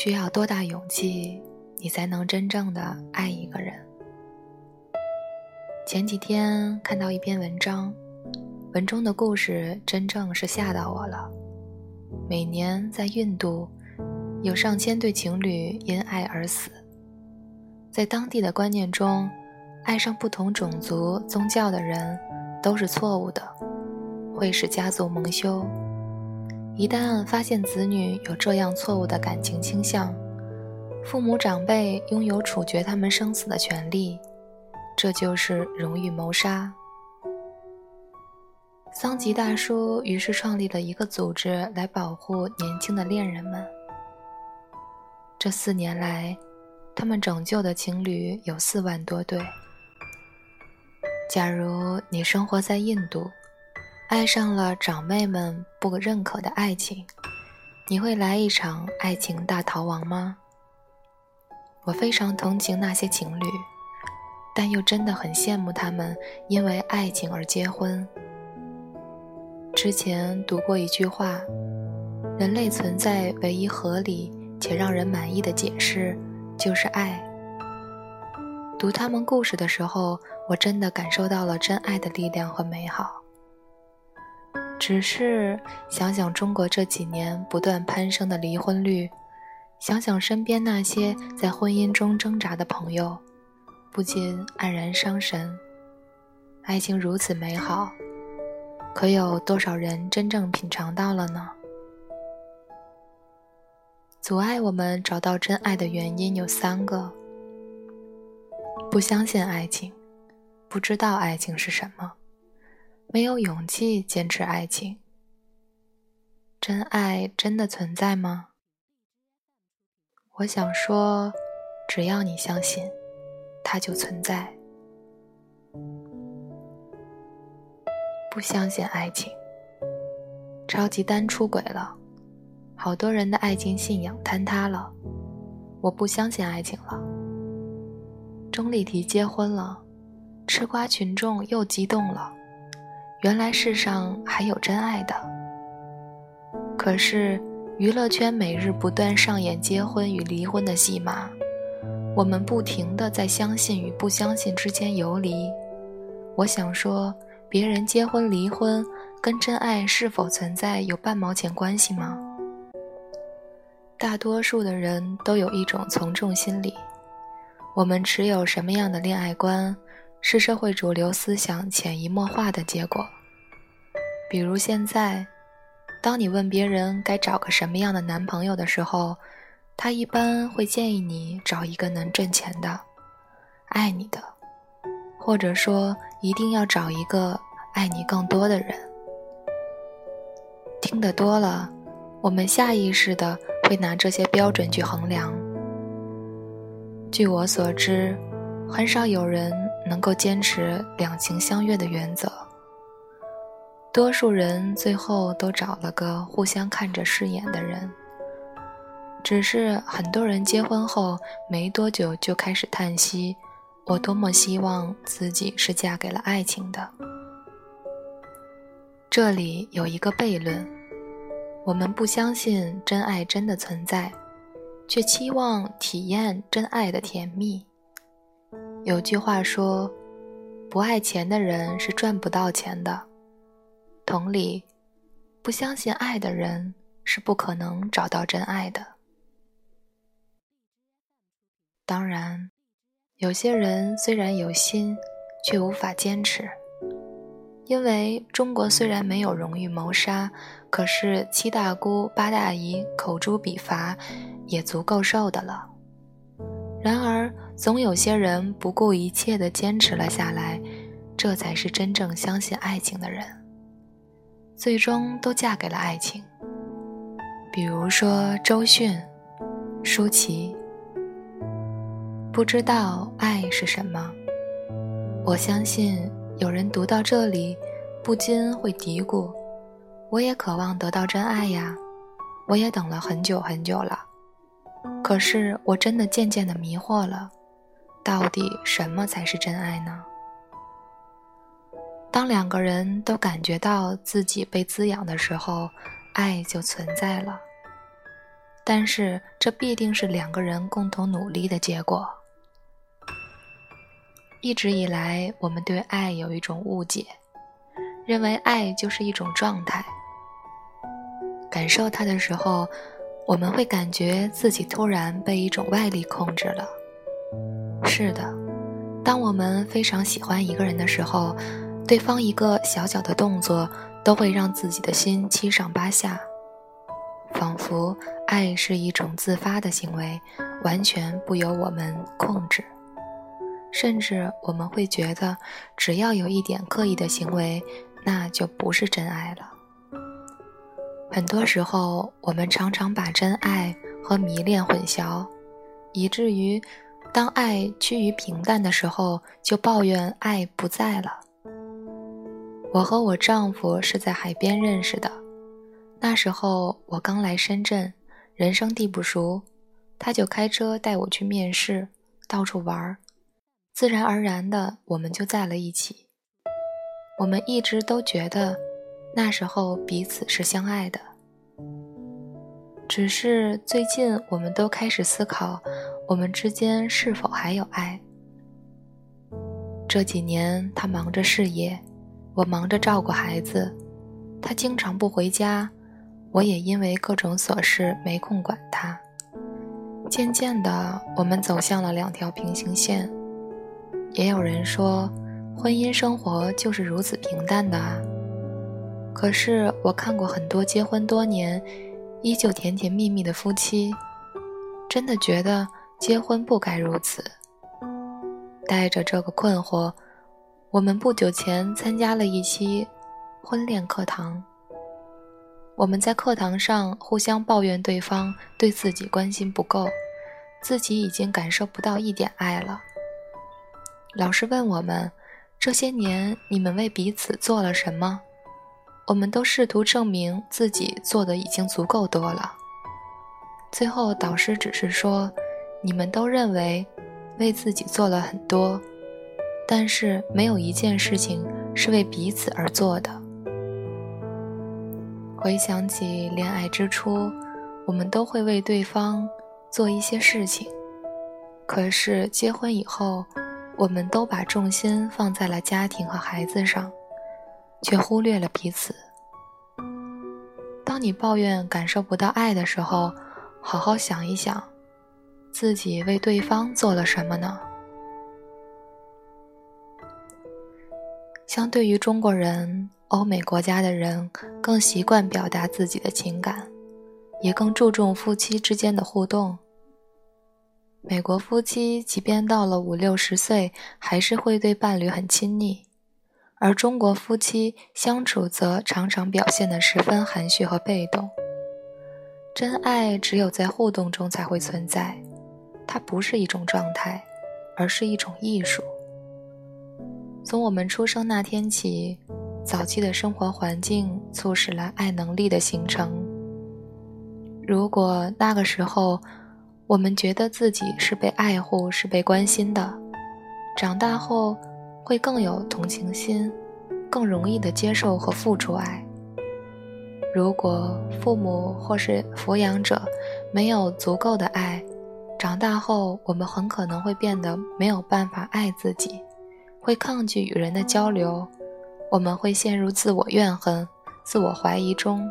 需要多大勇气，你才能真正的爱一个人？前几天看到一篇文章，文中的故事真正是吓到我了。每年在印度，有上千对情侣因爱而死。在当地的观念中，爱上不同种族、宗教的人都是错误的，会使家族蒙羞。一旦发现子女有这样错误的感情倾向，父母长辈拥有处决他们生死的权利，这就是荣誉谋杀。桑吉大叔于是创立了一个组织来保护年轻的恋人们。这四年来，他们拯救的情侣有四万多对。假如你生活在印度，爱上了长辈们不认可的爱情，你会来一场爱情大逃亡吗？我非常同情那些情侣，但又真的很羡慕他们因为爱情而结婚。之前读过一句话：人类存在唯一合理且让人满意的解释，就是爱。读他们故事的时候，我真的感受到了真爱的力量和美好。只是想想中国这几年不断攀升的离婚率，想想身边那些在婚姻中挣扎的朋友，不禁黯然伤神。爱情如此美好，可有多少人真正品尝到了呢？阻碍我们找到真爱的原因有三个：不相信爱情，不知道爱情是什么。没有勇气坚持爱情，真爱真的存在吗？我想说，只要你相信，它就存在。不相信爱情，超级丹出轨了，好多人的爱情信仰坍塌了。我不相信爱情了。钟丽缇结婚了，吃瓜群众又激动了。原来世上还有真爱的，可是娱乐圈每日不断上演结婚与离婚的戏码，我们不停的在相信与不相信之间游离。我想说，别人结婚离婚跟真爱是否存在有半毛钱关系吗？大多数的人都有一种从众心理，我们持有什么样的恋爱观？是社会主流思想潜移默化的结果。比如现在，当你问别人该找个什么样的男朋友的时候，他一般会建议你找一个能挣钱的、爱你的，或者说一定要找一个爱你更多的人。听得多了，我们下意识的会拿这些标准去衡量。据我所知，很少有人。能够坚持两情相悦的原则，多数人最后都找了个互相看着顺眼的人。只是很多人结婚后没多久就开始叹息：“我多么希望自己是嫁给了爱情的。”这里有一个悖论：我们不相信真爱真的存在，却期望体验真爱的甜蜜。有句话说：“不爱钱的人是赚不到钱的。”同理，不相信爱的人是不可能找到真爱的。当然，有些人虽然有心，却无法坚持，因为中国虽然没有荣誉谋杀，可是七大姑八大姨口诛笔伐，也足够受的了。然而，总有些人不顾一切地坚持了下来，这才是真正相信爱情的人，最终都嫁给了爱情。比如说周迅、舒淇。不知道爱是什么，我相信有人读到这里，不禁会嘀咕：“我也渴望得到真爱呀，我也等了很久很久了。”可是我真的渐渐的迷惑了，到底什么才是真爱呢？当两个人都感觉到自己被滋养的时候，爱就存在了。但是这必定是两个人共同努力的结果。一直以来，我们对爱有一种误解，认为爱就是一种状态。感受它的时候，我们会感觉自己突然被一种外力控制了。是的，当我们非常喜欢一个人的时候，对方一个小小的动作都会让自己的心七上八下，仿佛爱是一种自发的行为，完全不由我们控制。甚至我们会觉得，只要有一点刻意的行为，那就不是真爱了。很多时候，我们常常把真爱和迷恋混淆，以至于当爱趋于平淡的时候，就抱怨爱不在了。我和我丈夫是在海边认识的，那时候我刚来深圳，人生地不熟，他就开车带我去面试，到处玩儿。自然而然的，我们就在了一起。我们一直都觉得，那时候彼此是相爱的。只是最近，我们都开始思考，我们之间是否还有爱。这几年，他忙着事业，我忙着照顾孩子，他经常不回家，我也因为各种琐事没空管他。渐渐的，我们走向了两条平行线。也有人说，婚姻生活就是如此平淡的啊。可是我看过很多结婚多年，依旧甜甜蜜蜜的夫妻，真的觉得结婚不该如此。带着这个困惑，我们不久前参加了一期婚恋课堂。我们在课堂上互相抱怨对方对自己关心不够，自己已经感受不到一点爱了。老师问我们：“这些年你们为彼此做了什么？”我们都试图证明自己做的已经足够多了。最后，导师只是说：“你们都认为为自己做了很多，但是没有一件事情是为彼此而做的。”回想起恋爱之初，我们都会为对方做一些事情，可是结婚以后。我们都把重心放在了家庭和孩子上，却忽略了彼此。当你抱怨感受不到爱的时候，好好想一想，自己为对方做了什么呢？相对于中国人，欧美国家的人更习惯表达自己的情感，也更注重夫妻之间的互动。美国夫妻即便到了五六十岁，还是会对伴侣很亲昵，而中国夫妻相处则常常表现得十分含蓄和被动。真爱只有在互动中才会存在，它不是一种状态，而是一种艺术。从我们出生那天起，早期的生活环境促使了爱能力的形成。如果那个时候，我们觉得自己是被爱护、是被关心的，长大后会更有同情心，更容易的接受和付出爱。如果父母或是抚养者没有足够的爱，长大后我们很可能会变得没有办法爱自己，会抗拒与人的交流，我们会陷入自我怨恨、自我怀疑中，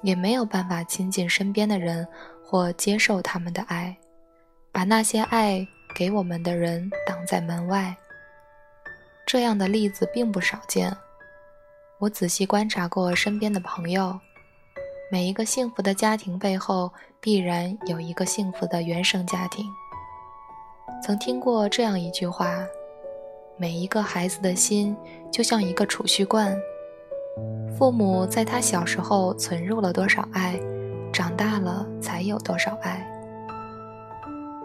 也没有办法亲近身边的人。或接受他们的爱，把那些爱给我们的人挡在门外。这样的例子并不少见。我仔细观察过身边的朋友，每一个幸福的家庭背后必然有一个幸福的原生家庭。曾听过这样一句话：每一个孩子的心就像一个储蓄罐，父母在他小时候存入了多少爱。长大了才有多少爱？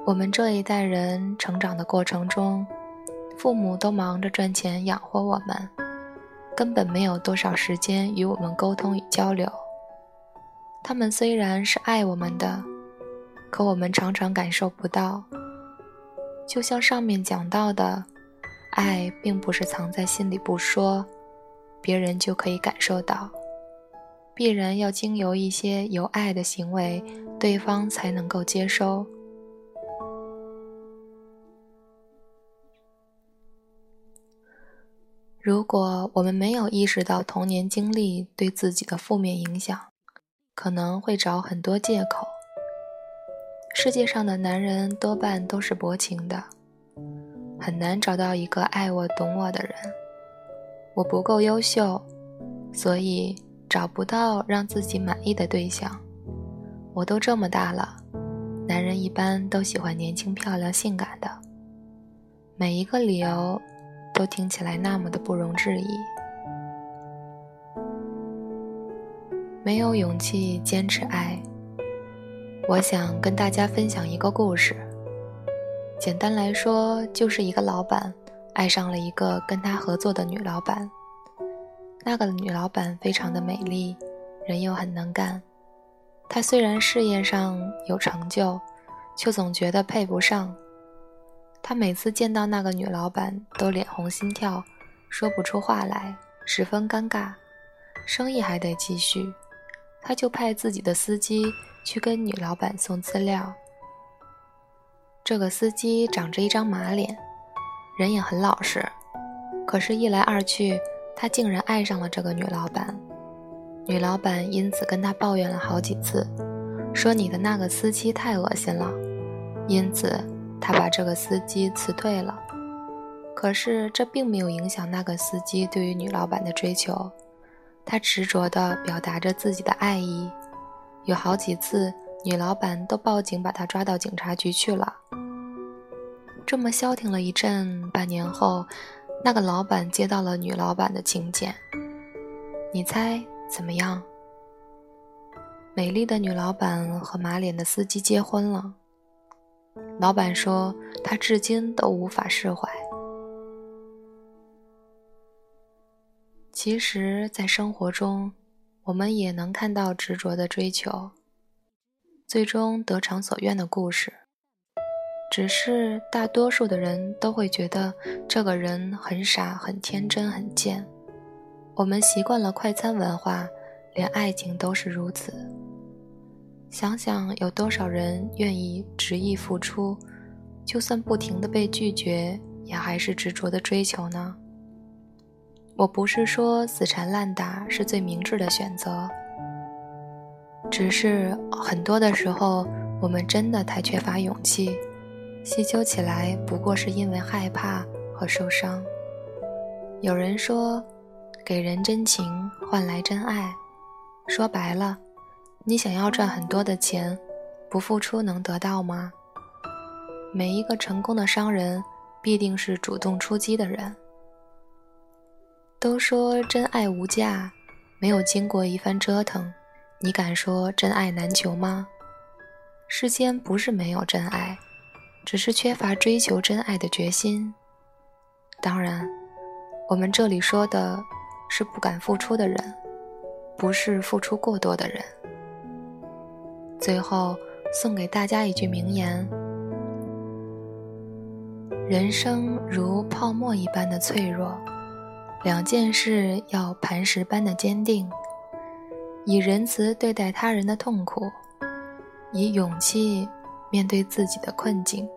我们这一代人成长的过程中，父母都忙着赚钱养活我们，根本没有多少时间与我们沟通与交流。他们虽然是爱我们的，可我们常常感受不到。就像上面讲到的，爱并不是藏在心里不说，别人就可以感受到。必然要经由一些有爱的行为，对方才能够接收。如果我们没有意识到童年经历对自己的负面影响，可能会找很多借口。世界上的男人多半都是薄情的，很难找到一个爱我、懂我的人。我不够优秀，所以找不到让自己满意的对象。我都这么大了，男人一般都喜欢年轻、漂亮、性感的。每一个理由。都听起来那么的不容置疑，没有勇气坚持爱。我想跟大家分享一个故事。简单来说，就是一个老板爱上了一个跟他合作的女老板。那个女老板非常的美丽，人又很能干。他虽然事业上有成就，却总觉得配不上。他每次见到那个女老板都脸红心跳，说不出话来，十分尴尬。生意还得继续，他就派自己的司机去跟女老板送资料。这个司机长着一张马脸，人也很老实，可是，一来二去，他竟然爱上了这个女老板。女老板因此跟他抱怨了好几次，说你的那个司机太恶心了，因此。他把这个司机辞退了，可是这并没有影响那个司机对于女老板的追求。他执着地表达着自己的爱意，有好几次女老板都报警把他抓到警察局去了。这么消停了一阵，半年后，那个老板接到了女老板的请柬。你猜怎么样？美丽的女老板和马脸的司机结婚了。老板说：“他至今都无法释怀。”其实，在生活中，我们也能看到执着的追求，最终得偿所愿的故事。只是大多数的人都会觉得这个人很傻、很天真、很贱。我们习惯了快餐文化，连爱情都是如此。想想有多少人愿意执意付出，就算不停的被拒绝，也还是执着的追求呢？我不是说死缠烂打是最明智的选择，只是很多的时候，我们真的太缺乏勇气，细究起来，不过是因为害怕和受伤。有人说，给人真情换来真爱，说白了。你想要赚很多的钱，不付出能得到吗？每一个成功的商人必定是主动出击的人。都说真爱无价，没有经过一番折腾，你敢说真爱难求吗？世间不是没有真爱，只是缺乏追求真爱的决心。当然，我们这里说的是不敢付出的人，不是付出过多的人。最后送给大家一句名言：人生如泡沫一般的脆弱，两件事要磐石般的坚定。以仁慈对待他人的痛苦，以勇气面对自己的困境。